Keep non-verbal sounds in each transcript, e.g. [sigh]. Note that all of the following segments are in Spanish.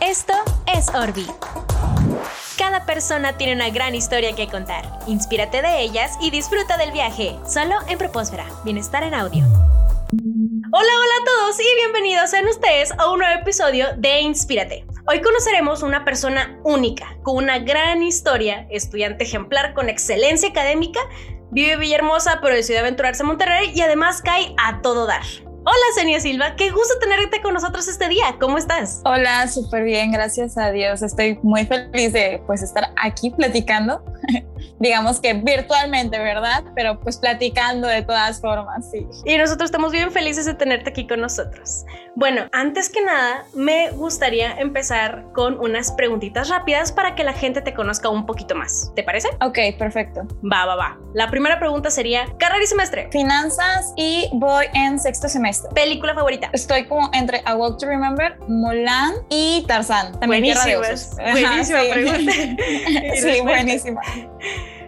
Esto es Orbi. Cada persona tiene una gran historia que contar. Inspírate de ellas y disfruta del viaje. Solo en Propósfera. Bienestar en audio. Hola, hola a todos y bienvenidos sean ustedes a un nuevo episodio de Inspírate. Hoy conoceremos una persona única, con una gran historia, estudiante ejemplar con excelencia académica, vive Villahermosa pero decide aventurarse a Monterrey y además cae a todo dar. Hola, Senia Silva, qué gusto tenerte con nosotros este día. ¿Cómo estás? Hola, súper bien, gracias a Dios. Estoy muy feliz de pues estar aquí platicando, digamos que virtualmente, ¿verdad? Pero pues platicando de todas formas, sí. Y nosotros estamos bien felices de tenerte aquí con nosotros. Bueno, antes que nada, me gustaría empezar con unas preguntitas rápidas para que la gente te conozca un poquito más. ¿Te parece? Ok, perfecto. Va, va, va. La primera pregunta sería, carrera y semestre. Finanzas y voy en sexto semestre. Película favorita. Estoy como entre A Walk to Remember, Mulan y Tarzán. También buenísima, buenísima pregunta. [laughs] sí, buenísima.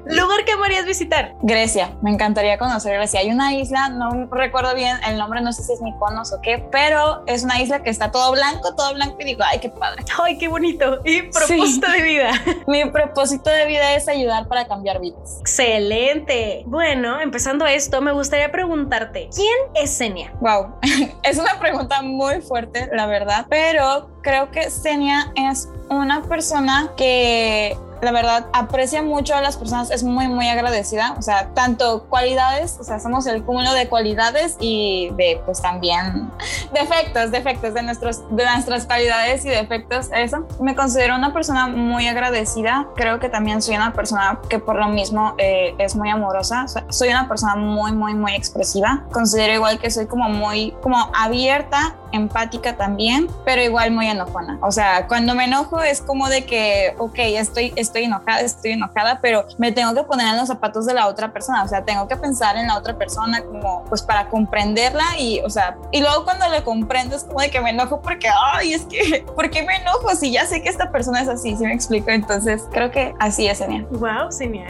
¿Lugar que amarías visitar? Grecia, me encantaría conocer Grecia. Hay una isla, no recuerdo bien el nombre, no sé si es Mykonos o qué, pero es una isla que está todo blanco, todo blanco y digo, ay, qué padre. Ay, qué bonito. ¿Y propósito de vida? [laughs] Mi propósito de vida es ayudar para cambiar vidas. Excelente. Bueno, empezando esto, me gustaría preguntarte, ¿quién es Senia? Wow, [laughs] es una pregunta muy fuerte, la verdad, pero creo que Senia es una persona que la verdad aprecia mucho a las personas, es muy, muy agradecida, o sea, tanto cualidades, o sea, somos el cúmulo de cualidades y de, pues también [laughs] defectos, defectos de, nuestros, de nuestras cualidades y defectos, eso. Me considero una persona muy agradecida, creo que también soy una persona que por lo mismo eh, es muy amorosa, soy una persona muy, muy, muy expresiva, considero igual que soy como muy, como abierta empática también, pero igual muy enojona. O sea, cuando me enojo es como de que, ok, estoy, estoy enojada, estoy enojada, pero me tengo que poner en los zapatos de la otra persona. O sea, tengo que pensar en la otra persona como, pues para comprenderla y, o sea, y luego cuando le comprendo es como de que me enojo porque, ay, es que, [laughs] ¿por qué me enojo si ya sé que esta persona es así? Si me explico. Entonces, creo que así es, Senia. Wow, Senia.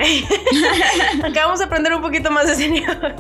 [laughs] Acabamos de aprender un poquito más de Senia.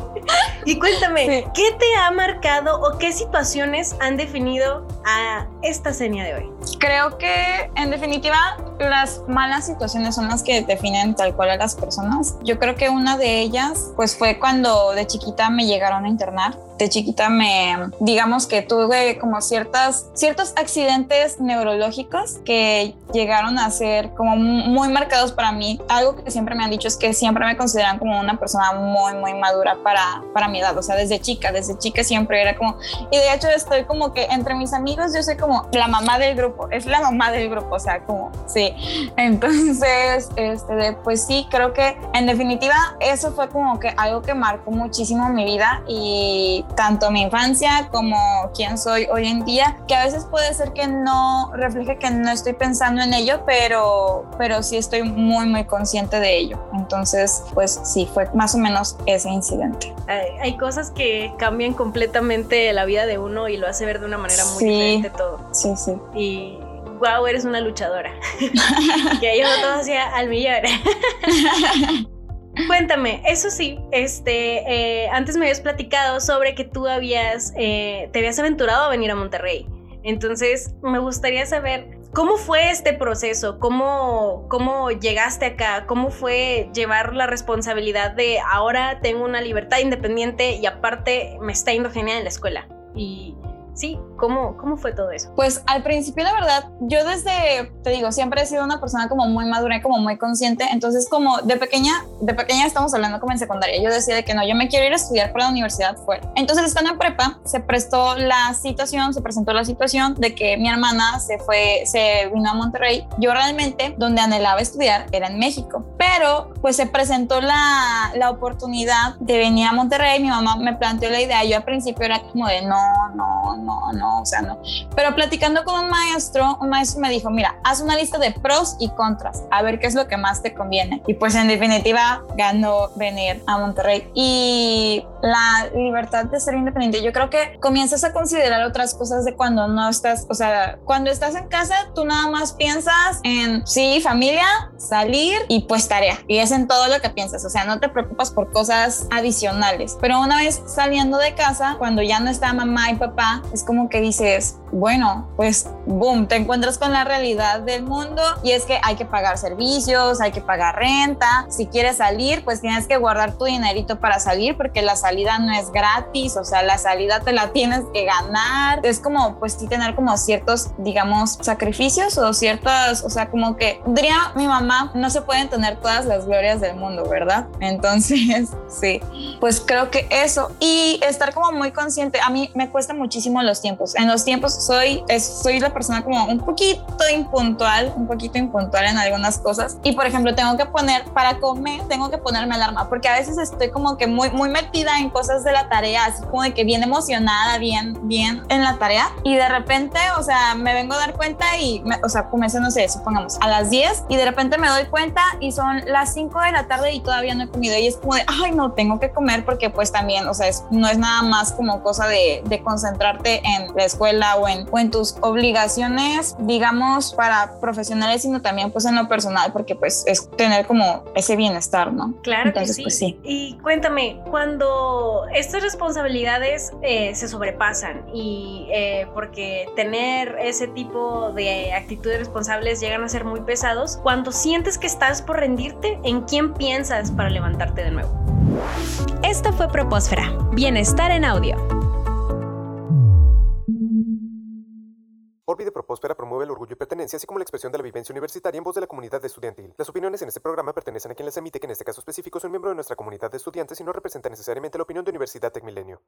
y cuéntame, ¿qué te ha marcado o qué situaciones han definido a esta seña de hoy? Creo que en definitiva las malas situaciones son las que definen tal cual a las personas. Yo creo que una de ellas pues fue cuando de chiquita me llegaron a internar de chiquita me, digamos que tuve como ciertas, ciertos accidentes neurológicos que llegaron a ser como muy marcados para mí. Algo que siempre me han dicho es que siempre me consideran como una persona muy, muy madura para, para mi edad. O sea, desde chica, desde chica siempre era como, y de hecho estoy como que entre mis amigos yo soy como la mamá del grupo, es la mamá del grupo, o sea, como, sí. Entonces, [laughs] este, pues sí, creo que en definitiva eso fue como que algo que marcó muchísimo mi vida y tanto mi infancia como quién soy hoy en día, que a veces puede ser que no refleje que no estoy pensando en ello, pero, pero sí estoy muy, muy consciente de ello. Entonces, pues sí, fue más o menos ese incidente. Hay, cosas que cambian completamente la vida de uno y lo hace ver de una manera muy diferente todo. Sí, sí. Y wow, eres una luchadora. [laughs] que yo todo hacia al millón. [laughs] Cuéntame, eso sí, este, eh, antes me habías platicado sobre que tú habías, eh, te habías aventurado a venir a Monterrey. Entonces, me gustaría saber cómo fue este proceso, cómo, cómo llegaste acá, cómo fue llevar la responsabilidad de ahora tengo una libertad independiente y aparte me está yendo genial en la escuela. Y sí, ¿cómo, ¿cómo fue todo eso? Pues al principio, la verdad, yo desde, te digo, siempre he sido una persona como muy madura y como muy consciente, entonces como de pequeña, de pequeña estamos hablando como en secundaria, yo decía de que no, yo me quiero ir a estudiar para la universidad fuera. Entonces estando en prepa, se prestó la situación, se presentó la situación de que mi hermana se fue, se vino a Monterrey. Yo realmente, donde anhelaba estudiar, era en México, pero pues se presentó la, la oportunidad de venir a Monterrey, mi mamá me planteó la idea, yo al principio era como de no, no, no no, o sea, no. Pero platicando con un maestro, un maestro me dijo, mira, haz una lista de pros y contras, a ver qué es lo que más te conviene. Y pues en definitiva ganó venir a Monterrey. Y la libertad de ser independiente, yo creo que comienzas a considerar otras cosas de cuando no estás, o sea, cuando estás en casa, tú nada más piensas en, sí, familia, salir y pues tarea. Y es en todo lo que piensas, o sea, no te preocupas por cosas adicionales. Pero una vez saliendo de casa, cuando ya no está mamá y papá, es como que dices, bueno, pues boom, te encuentras con la realidad del mundo y es que hay que pagar servicios, hay que pagar renta, si quieres salir, pues tienes que guardar tu dinerito para salir porque la salida no es gratis, o sea, la salida te la tienes que ganar. Es como, pues sí, tener como ciertos, digamos, sacrificios o ciertas, o sea, como que diría mi mamá, no se pueden tener todas las glorias del mundo, ¿verdad? Entonces, [laughs] sí, pues creo que eso y estar como muy consciente, a mí me cuesta muchísimo los tiempos. En los tiempos soy, soy la persona como un poquito impuntual, un poquito impuntual en algunas cosas. Y por ejemplo, tengo que poner, para comer, tengo que ponerme alarma, porque a veces estoy como que muy, muy metida en cosas de la tarea, así como de que bien emocionada, bien, bien en la tarea. Y de repente, o sea, me vengo a dar cuenta y, o sea, comencé, no sé, supongamos, a las 10 y de repente me doy cuenta y son las 5 de la tarde y todavía no he comido. Y es como de, ay, no, tengo que comer porque pues también, o sea, es, no es nada más como cosa de, de concentrarte en la escuela o en, o en tus obligaciones, digamos, para profesionales, sino también pues en lo personal, porque pues es tener como ese bienestar, ¿no? Claro que sí. Pues, sí. Y cuéntame, cuando estas responsabilidades eh, se sobrepasan y eh, porque tener ese tipo de actitudes responsables llegan a ser muy pesados, cuando sientes que estás por rendirte, ¿en quién piensas para levantarte de nuevo? Esto fue Propósfera, Bienestar en Audio. Orbide Propósfera promueve el orgullo y pertenencia, así como la expresión de la vivencia universitaria en voz de la comunidad estudiantil. Las opiniones en este programa pertenecen a quien las emite, que en este caso específico es un miembro de nuestra comunidad de estudiantes y no representa necesariamente la opinión de Universidad Tecmilenio.